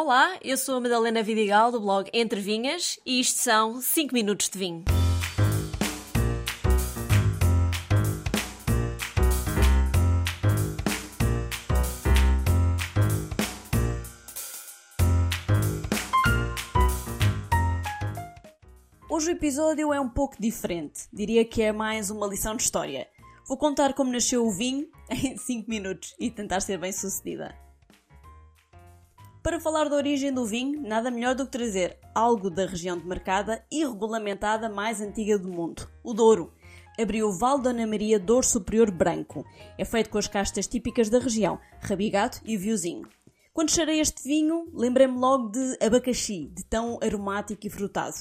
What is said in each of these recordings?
Olá, eu sou a Madalena Vidigal do blog Entre Vinhas e isto são 5 minutos de vinho. Hoje o episódio é um pouco diferente. Diria que é mais uma lição de história. Vou contar como nasceu o vinho em 5 minutos e tentar ser bem sucedida. Para falar da origem do vinho, nada melhor do que trazer algo da região demarcada e regulamentada mais antiga do mundo, o Douro. Abriu o Val Dona Maria Douro Superior Branco. É feito com as castas típicas da região, rabigato e viozinho. Quando cheirei este vinho, lembrei-me logo de abacaxi, de tão aromático e frutado.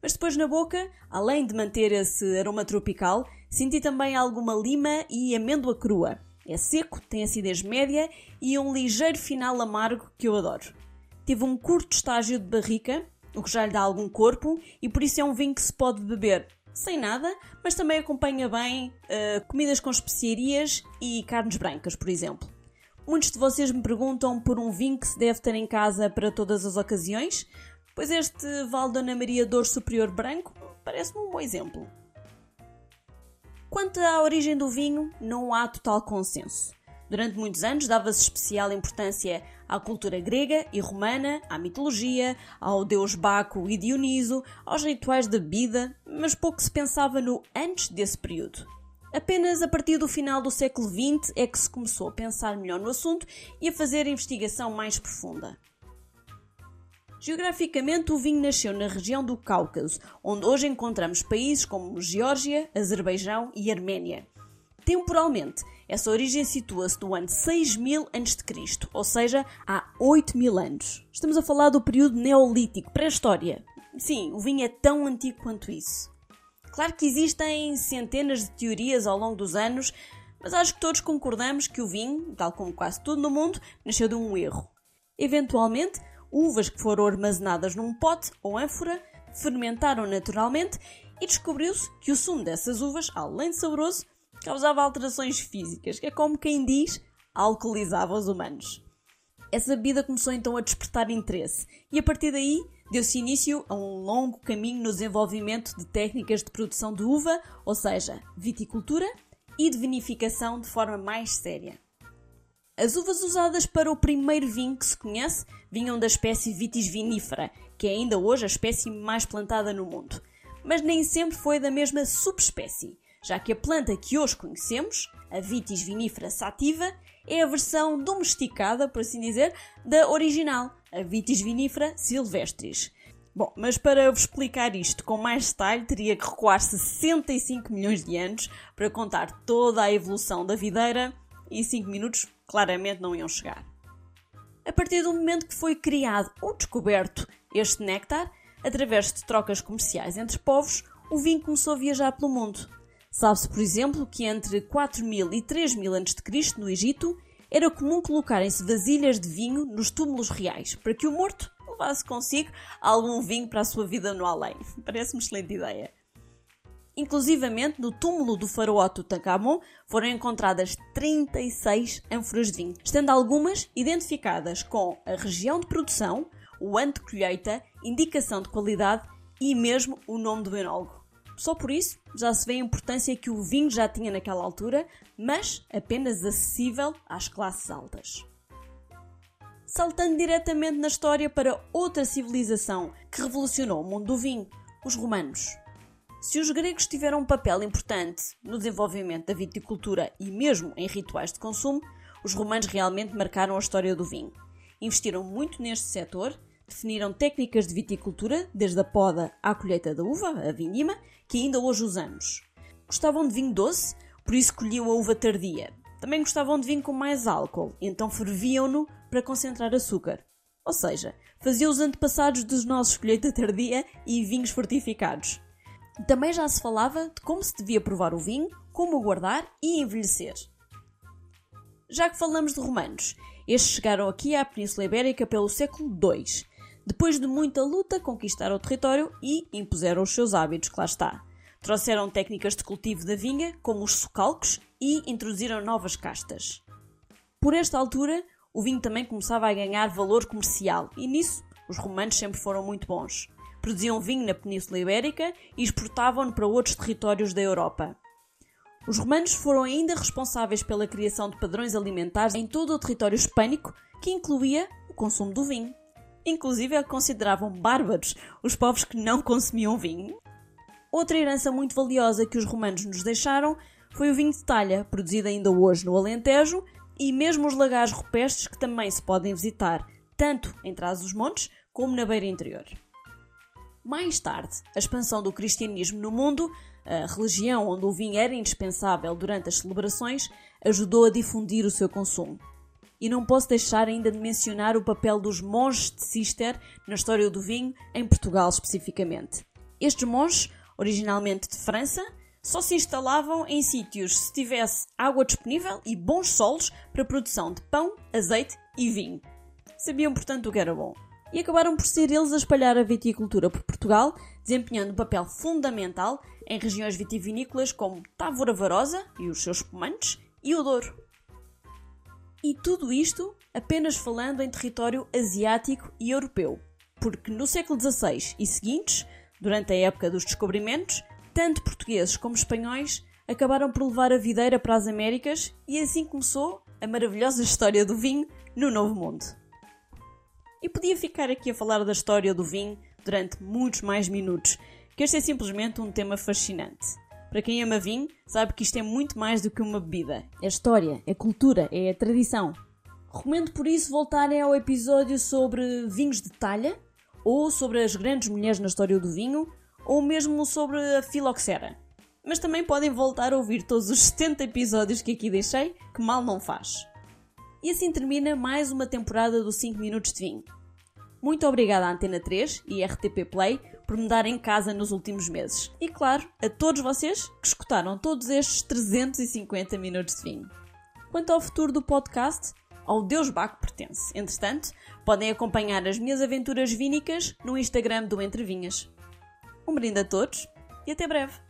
Mas depois na boca, além de manter esse aroma tropical, senti também alguma lima e amêndoa crua. É seco, tem acidez média e um ligeiro final amargo que eu adoro. Teve um curto estágio de barrica, o que já lhe dá algum corpo, e por isso é um vinho que se pode beber sem nada, mas também acompanha bem uh, comidas com especiarias e carnes brancas, por exemplo. Muitos de vocês me perguntam por um vinho que se deve ter em casa para todas as ocasiões, pois este Val Dona Maria Dor Superior Branco parece-me um bom exemplo. Quanto à origem do vinho, não há total consenso. Durante muitos anos dava-se especial importância à cultura grega e romana, à mitologia, ao deus Baco e Dioniso, aos rituais da bebida, mas pouco se pensava no antes desse período. Apenas a partir do final do século XX é que se começou a pensar melhor no assunto e a fazer investigação mais profunda. Geograficamente, o vinho nasceu na região do Cáucaso, onde hoje encontramos países como Geórgia, Azerbaijão e Arménia. Temporalmente, essa origem situa-se no ano 6000 a.C., ou seja, há 8000 anos. Estamos a falar do período neolítico, pré-história. Sim, o vinho é tão antigo quanto isso. Claro que existem centenas de teorias ao longo dos anos, mas acho que todos concordamos que o vinho, tal como quase tudo no mundo, nasceu de um erro. Eventualmente, uvas que foram armazenadas num pote ou ânfora fermentaram naturalmente e descobriu-se que o sumo dessas uvas, além de saboroso, causava alterações físicas, que é como quem diz, alcoolizava os humanos. Essa bebida começou então a despertar interesse e a partir daí deu-se início a um longo caminho no desenvolvimento de técnicas de produção de uva, ou seja, viticultura e de vinificação de forma mais séria. As uvas usadas para o primeiro vinho que se conhece vinham da espécie Vitis vinifera, que é ainda hoje a espécie mais plantada no mundo. Mas nem sempre foi da mesma subespécie, já que a planta que hoje conhecemos, a Vitis vinifera sativa, é a versão domesticada, por assim dizer, da original, a Vitis vinifera silvestris. Bom, mas para vos explicar isto com mais detalhe, teria que recuar 65 milhões de anos para contar toda a evolução da videira e 5 minutos claramente não iam chegar. A partir do momento que foi criado ou descoberto este néctar, através de trocas comerciais entre povos, o vinho começou a viajar pelo mundo. Sabe-se, por exemplo, que entre 4000 e 3000 a.C., no Egito, era comum colocarem-se vasilhas de vinho nos túmulos reais, para que o morto levasse consigo algum vinho para a sua vida no além. Parece-me excelente ideia. Inclusivamente, no túmulo do faraó Tutankhamon foram encontradas 36 ânforas de vinho, estando algumas identificadas com a região de produção, o ano de colheita, indicação de qualidade e mesmo o nome do enólogo. Só por isso já se vê a importância que o vinho já tinha naquela altura, mas apenas acessível às classes altas. Saltando diretamente na história para outra civilização que revolucionou o mundo do vinho, os romanos. Se os gregos tiveram um papel importante no desenvolvimento da viticultura e mesmo em rituais de consumo, os romanos realmente marcaram a história do vinho. Investiram muito neste setor, definiram técnicas de viticultura, desde a poda à colheita da uva, a vindima, que ainda hoje usamos. Gostavam de vinho doce, por isso colhiam a uva tardia. Também gostavam de vinho com mais álcool, então ferviam-no para concentrar açúcar. Ou seja, faziam os antepassados dos nossos colheita tardia e vinhos fortificados. Também já se falava de como se devia provar o vinho, como o guardar e envelhecer. Já que falamos de romanos, estes chegaram aqui à Península Ibérica pelo século II. Depois de muita luta, conquistaram o território e impuseram os seus hábitos, que lá está. Trouxeram técnicas de cultivo da vinha, como os socalcos, e introduziram novas castas. Por esta altura, o vinho também começava a ganhar valor comercial e nisso os romanos sempre foram muito bons. Produziam vinho na Península Ibérica e exportavam-no para outros territórios da Europa. Os romanos foram ainda responsáveis pela criação de padrões alimentares em todo o território hispânico, que incluía o consumo do vinho. Inclusive, consideravam bárbaros os povos que não consumiam vinho. Outra herança muito valiosa que os romanos nos deixaram foi o vinho de talha, produzido ainda hoje no Alentejo, e mesmo os lagares rupestres que também se podem visitar, tanto em Trás-os-Montes como na beira interior. Mais tarde, a expansão do cristianismo no mundo, a religião onde o vinho era indispensável durante as celebrações, ajudou a difundir o seu consumo. E não posso deixar ainda de mencionar o papel dos monges de Cister na história do vinho, em Portugal especificamente. Estes monges, originalmente de França, só se instalavam em sítios se tivesse água disponível e bons solos para a produção de pão, azeite e vinho. Sabiam, portanto, o que era bom. E acabaram por ser eles a espalhar a viticultura por Portugal, desempenhando um papel fundamental em regiões vitivinícolas como Távora Varosa e os seus espumantes e o Douro. E tudo isto apenas falando em território asiático e europeu, porque no século XVI e seguintes, durante a época dos descobrimentos, tanto portugueses como espanhóis acabaram por levar a videira para as Américas e assim começou a maravilhosa história do vinho no Novo Mundo. E podia ficar aqui a falar da história do vinho durante muitos mais minutos, que este é simplesmente um tema fascinante. Para quem ama vinho, sabe que isto é muito mais do que uma bebida. É história, é cultura, é tradição. Recomendo por isso voltarem ao episódio sobre vinhos de talha, ou sobre as grandes mulheres na história do vinho, ou mesmo sobre a filoxera. Mas também podem voltar a ouvir todos os 70 episódios que aqui deixei, que mal não faz. E assim termina mais uma temporada do 5 Minutos de Vinho. Muito obrigada à Antena 3 e RTP Play por me darem casa nos últimos meses. E claro, a todos vocês que escutaram todos estes 350 minutos de vinho. Quanto ao futuro do podcast, ao Deus Baco pertence. Entretanto, podem acompanhar as minhas aventuras vínicas no Instagram do Entre Vinhas. Um brinde a todos e até breve!